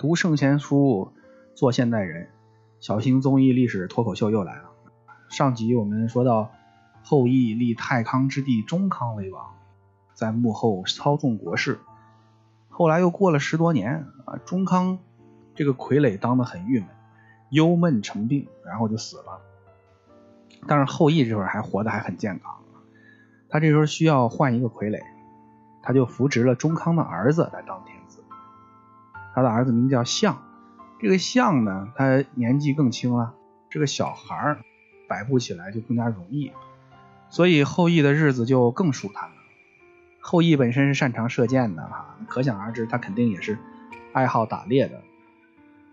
读圣贤书，做现代人。小型综艺历史脱口秀又来了。上集我们说到，后羿立太康之弟中康为王，在幕后操纵国事。后来又过了十多年啊，中康这个傀儡当得很郁闷，忧闷成病，然后就死了。但是后羿这会儿还活得还很健康，他这时候需要换一个傀儡，他就扶植了中康的儿子来当天。他的儿子名叫象。这个象呢，他年纪更轻了，这个小孩儿摆布起来就更加容易，所以后羿的日子就更舒坦了。后羿本身是擅长射箭的哈，可想而知他肯定也是爱好打猎的。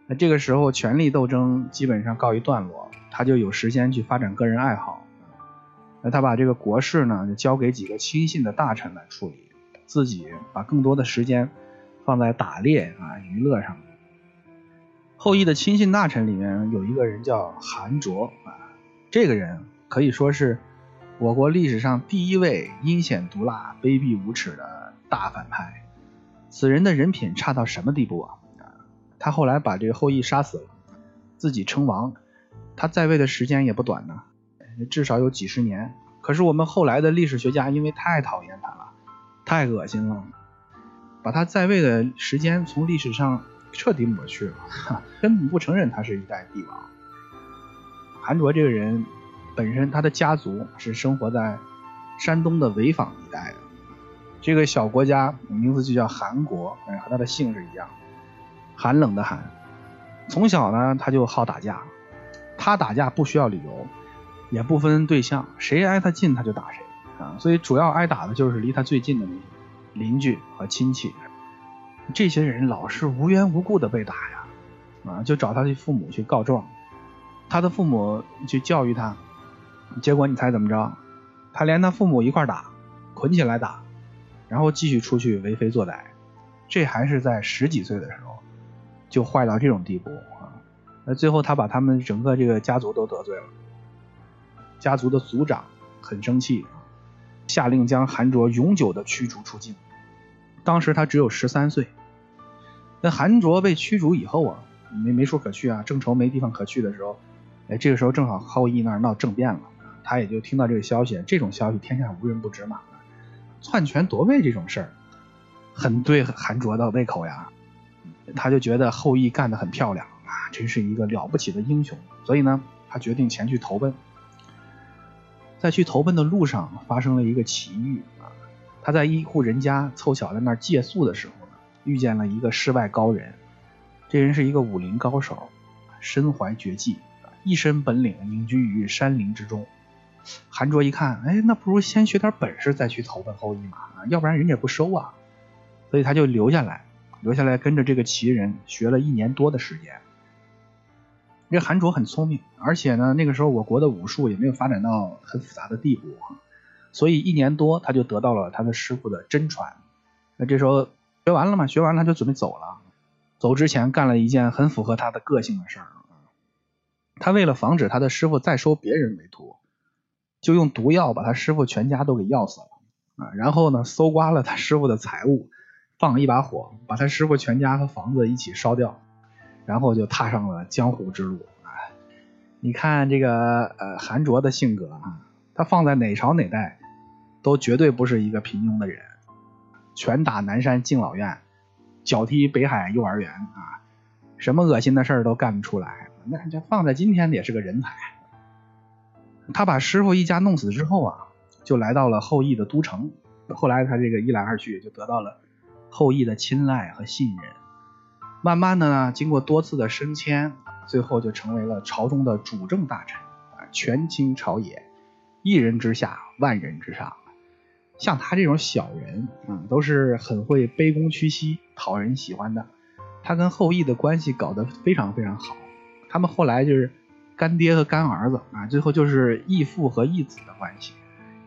那这个时候权力斗争基本上告一段落，他就有时间去发展个人爱好。那他把这个国事呢，交给几个亲信的大臣来处理，自己把更多的时间放在打猎啊娱乐上。后羿的亲信大臣里面有一个人叫韩卓啊，这个人可以说是我国历史上第一位阴险毒辣、卑鄙无耻的大反派。此人的人品差到什么地步啊？他后来把这个后羿杀死了，自己称王。他在位的时间也不短呢，至少有几十年。可是我们后来的历史学家因为太讨厌他了，太恶心了，把他在位的时间从历史上。彻底抹去了，根本不承认他是一代帝王。韩卓这个人本身，他的家族是生活在山东的潍坊一带的。这个小国家名字就叫韩国，和他的姓氏一样，寒冷的寒。从小呢，他就好打架。他打架不需要理由，也不分对象，谁挨他近他就打谁啊。所以主要挨打的就是离他最近的那些邻居和亲戚。这些人老是无缘无故的被打呀，啊，就找他的父母去告状，他的父母去教育他，结果你猜怎么着？他连他父母一块打，捆起来打，然后继续出去为非作歹，这还是在十几岁的时候就坏到这种地步啊！那最后他把他们整个这个家族都得罪了，家族的族长很生气，下令将韩卓永久的驱逐出境。当时他只有十三岁。那韩卓被驱逐以后啊，没没处可去啊，正愁没地方可去的时候，哎，这个时候正好后羿那儿闹政变了，他也就听到这个消息。这种消息天下无人不知嘛，篡权夺位这种事儿，很对韩卓的胃口呀。他就觉得后羿干得很漂亮啊，真是一个了不起的英雄。所以呢，他决定前去投奔。在去投奔的路上，发生了一个奇遇啊，他在一户人家凑巧在那儿借宿的时候。遇见了一个世外高人，这人是一个武林高手，身怀绝技，一身本领隐居于山林之中。韩卓一看，哎，那不如先学点本事再去投奔后羿嘛，要不然人家不收啊。所以他就留下来，留下来跟着这个奇人学了一年多的时间。这韩卓很聪明，而且呢，那个时候我国的武术也没有发展到很复杂的地步，所以一年多他就得到了他的师傅的真传。那这时候。学完了嘛？学完了他就准备走了。走之前干了一件很符合他的个性的事儿。他为了防止他的师傅再收别人为徒，就用毒药把他师傅全家都给药死了啊！然后呢，搜刮了他师傅的财物，放一把火，把他师傅全家和房子一起烧掉，然后就踏上了江湖之路啊！你看这个呃韩卓的性格啊，他放在哪朝哪代，都绝对不是一个平庸的人。拳打南山敬老院，脚踢北海幼儿园啊，什么恶心的事儿都干不出来。那这放在今天也是个人才。他把师傅一家弄死之后啊，就来到了后羿的都城。后来他这个一来二去，就得到了后羿的青睐和信任。慢慢的呢，经过多次的升迁，最后就成为了朝中的主政大臣啊，权倾朝野，一人之下，万人之上。像他这种小人，啊，都是很会卑躬屈膝、讨人喜欢的。他跟后羿的关系搞得非常非常好，他们后来就是干爹和干儿子啊，最后就是义父和义子的关系。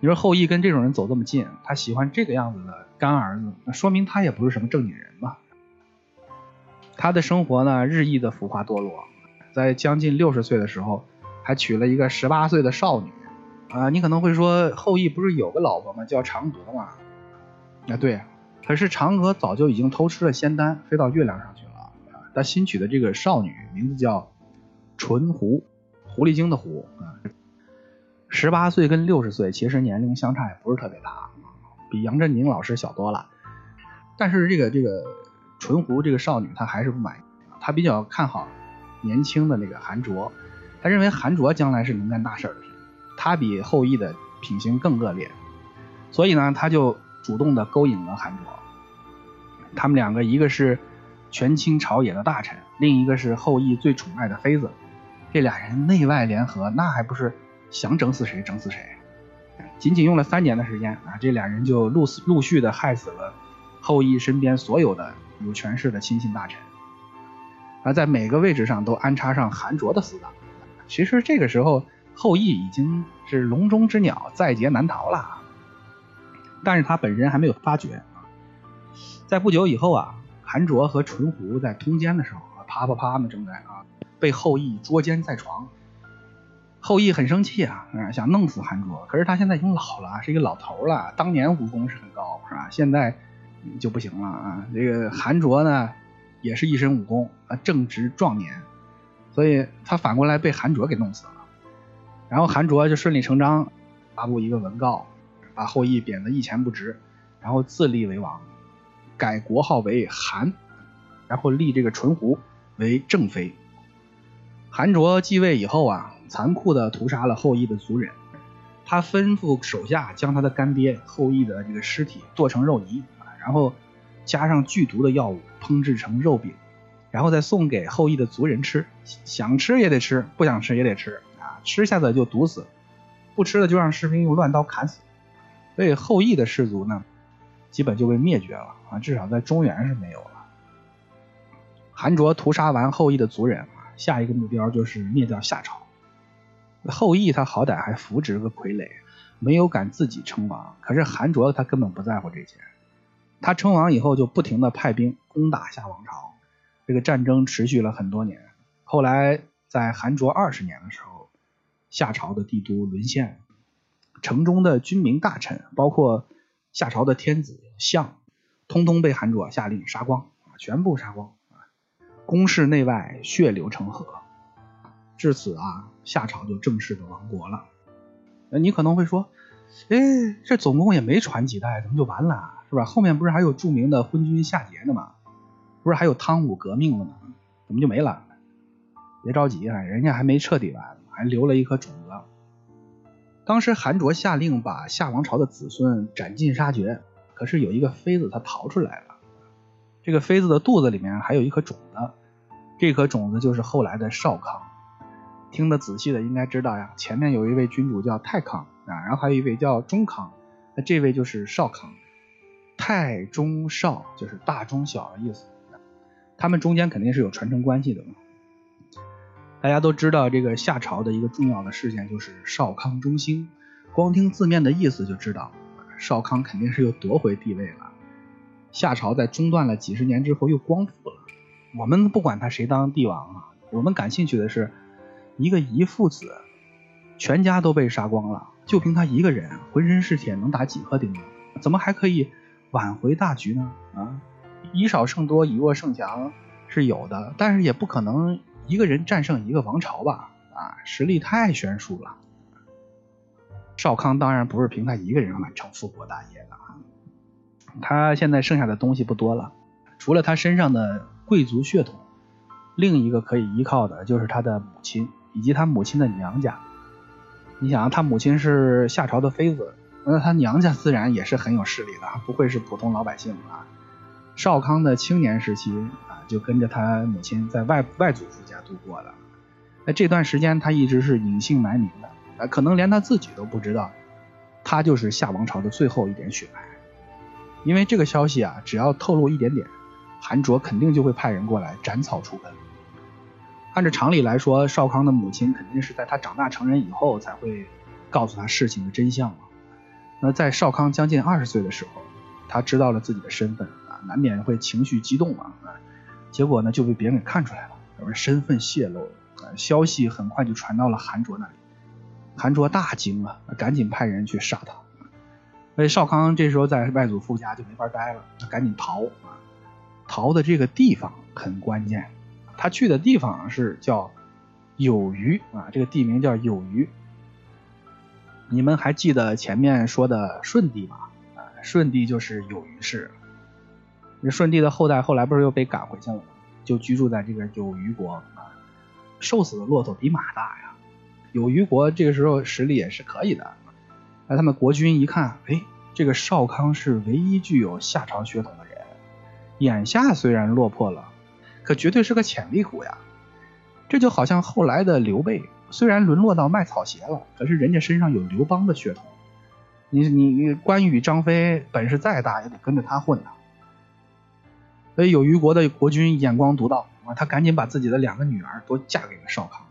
你说后羿跟这种人走这么近，他喜欢这个样子的干儿子，那说明他也不是什么正经人嘛。他的生活呢，日益的浮华堕落，在将近六十岁的时候，还娶了一个十八岁的少女。啊，你可能会说后羿不是有个老婆吗？叫嫦娥吗？啊，对，可是嫦娥早就已经偷吃了仙丹，飞到月亮上去了。啊，他新娶的这个少女名字叫纯狐，狐狸精的狐啊。十八岁跟六十岁其实年龄相差也不是特别大，比杨振宁老师小多了。但是这个这个纯狐这个少女她还是不满意，她比较看好年轻的那个韩卓，她认为韩卓将来是能干大事的，他比后羿的品行更恶劣，所以呢，他就主动的勾引了韩卓。他们两个一个是权倾朝野的大臣，另一个是后羿最宠爱的妃子，这俩人内外联合，那还不是？想整死谁整死谁，仅仅用了三年的时间啊，这俩人就陆陆续的害死了后羿身边所有的有权势的亲信大臣，而在每个位置上都安插上韩卓的死党。其实这个时候后羿已经是笼中之鸟，在劫难逃了，但是他本人还没有发觉。在不久以后啊，韩卓和淳狐在通奸的时候，啪啪啪呢正在啊，被后羿捉奸在床。后羿很生气啊，想弄死韩卓，可是他现在已经老了，是一个老头了。当年武功是很高，是吧？现在就不行了啊。这个韩卓呢，也是一身武功啊，正值壮年，所以他反过来被韩卓给弄死了。然后韩卓就顺理成章发布一个文告，把后羿贬得一钱不值，然后自立为王，改国号为韩，然后立这个淳胡为正妃。韩卓继位以后啊。残酷地屠杀了后羿的族人，他吩咐手下将他的干爹后羿的这个尸体剁成肉泥，然后加上剧毒的药物烹制成肉饼，然后再送给后羿的族人吃，想吃也得吃，不想吃也得吃，吃下的就毒死，不吃的就让士兵用乱刀砍死。所以后羿的氏族呢，基本就被灭绝了啊，至少在中原是没有了。韩卓屠杀完后羿的族人，下一个目标就是灭掉夏朝。后羿他好歹还扶植个傀儡，没有敢自己称王。可是韩卓他根本不在乎这些，他称王以后就不停的派兵攻打夏王朝，这个战争持续了很多年。后来在韩卓二十年的时候，夏朝的帝都沦陷，城中的军民大臣，包括夏朝的天子相，通通被韩卓下令杀光，全部杀光，宫室内外血流成河。至此啊，夏朝就正式的亡国了。那你可能会说，哎，这总共也没传几代，怎么就完了？是吧？后面不是还有著名的昏君夏桀呢吗？不是还有汤武革命了吗？怎么就没了？别着急啊，人家还没彻底完，还留了一颗种子。当时韩卓下令把夏王朝的子孙斩尽杀绝，可是有一个妃子她逃出来了。这个妃子的肚子里面还有一颗种子，这颗种子就是后来的少康。听得仔细的应该知道呀，前面有一位君主叫太康啊，然后还有一位叫中康，那这位就是少康，太中少就是大中小的意思，他们中间肯定是有传承关系的嘛。大家都知道这个夏朝的一个重要的事件就是少康中兴，光听字面的意思就知道，少康肯定是又夺回帝位了。夏朝在中断了几十年之后又光复了，我们不管他谁当帝王啊，我们感兴趣的是。一个遗父子，全家都被杀光了，就凭他一个人，浑身是铁，能打几颗钉子？怎么还可以挽回大局呢？啊，以少胜多，以弱胜强是有的，但是也不可能一个人战胜一个王朝吧？啊，实力太悬殊了。少康当然不是凭他一个人完成复国大业的啊，他现在剩下的东西不多了，除了他身上的贵族血统，另一个可以依靠的就是他的母亲。以及他母亲的娘家，你想啊，他母亲是夏朝的妃子，那他娘家自然也是很有势力的，不会是普通老百姓啊。少康的青年时期，就跟着他母亲在外外祖父家度过的。那这段时间他一直是隐姓埋名的，啊，可能连他自己都不知道，他就是夏王朝的最后一点血脉。因为这个消息啊，只要透露一点点，韩卓肯定就会派人过来斩草除根。按照常理来说，少康的母亲肯定是在他长大成人以后才会告诉他事情的真相嘛。那在少康将近二十岁的时候，他知道了自己的身份啊，难免会情绪激动啊。结果呢，就被别人给看出来了，有人身份泄露了，消息很快就传到了韩卓那里。韩卓大惊啊，赶紧派人去杀他。所以少康这时候在外祖父家就没法待了，赶紧逃啊。逃的这个地方很关键。他去的地方是叫有余啊，这个地名叫有余。你们还记得前面说的舜帝吗？啊，舜帝就是有余氏。那舜帝的后代后来不是又被赶回去了吗？就居住在这个有虞国啊。瘦死的骆驼比马大呀。有虞国这个时候实力也是可以的。那他们国君一看，哎，这个少康是唯一具有夏朝血统的人，眼下虽然落魄了，可绝对是个潜力股呀。这就好像后来的刘备。虽然沦落到卖草鞋了，可是人家身上有刘邦的血统。你你关羽、张飞本事再大，也得跟着他混呐。所以有虞国的国君眼光独到啊，他赶紧把自己的两个女儿都嫁给了少康，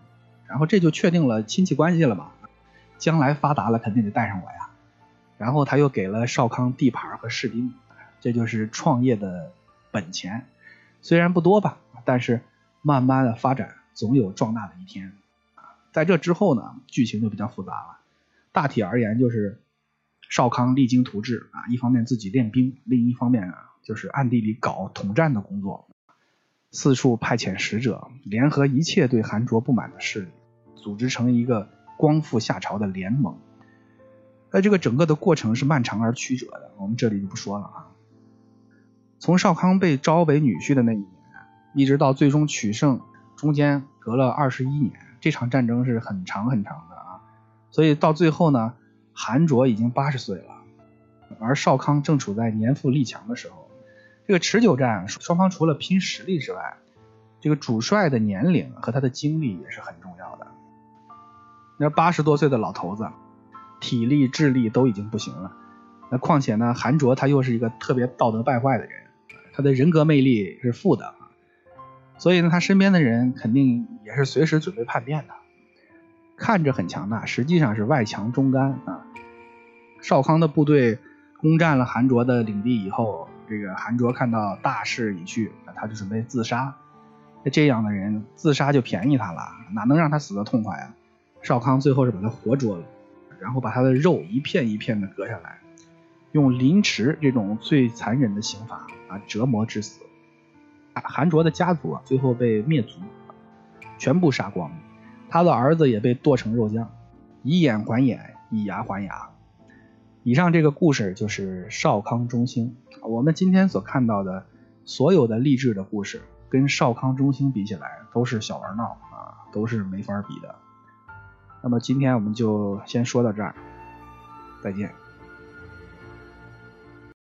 然后这就确定了亲戚关系了嘛。将来发达了，肯定得带上我呀。然后他又给了少康地盘和士兵，这就是创业的本钱。虽然不多吧，但是慢慢的发展，总有壮大的一天。在这之后呢，剧情就比较复杂了。大体而言，就是少康励精图治啊，一方面自己练兵，另一方面啊，就是暗地里搞统战的工作，四处派遣使者，联合一切对韩卓不满的势力，组织成一个光复夏朝的联盟。那这个整个的过程是漫长而曲折的，我们这里就不说了啊。从少康被招为女婿的那一年，一直到最终取胜，中间隔了二十一年。这场战争是很长很长的啊，所以到最后呢，韩卓已经八十岁了，而少康正处在年富力强的时候。这个持久战，双方除了拼实力之外，这个主帅的年龄和他的经历也是很重要的。那八十多岁的老头子，体力智力都已经不行了，那况且呢，韩卓他又是一个特别道德败坏的人，他的人格魅力是负的。所以呢，他身边的人肯定也是随时准备叛变的。看着很强大，实际上是外强中干啊。少康的部队攻占了韩卓的领地以后，这个韩卓看到大势已去，他就准备自杀。那这样的人自杀就便宜他了，哪能让他死的痛快啊？少康最后是把他活捉了，然后把他的肉一片一片的割下来，用凌迟这种最残忍的刑罚啊折磨致死。韩卓的家族啊，最后被灭族，全部杀光。他的儿子也被剁成肉酱，以眼还眼，以牙还牙。以上这个故事就是少康中兴。我们今天所看到的所有的励志的故事，跟少康中兴比起来，都是小玩闹啊，都是没法比的。那么今天我们就先说到这儿，再见。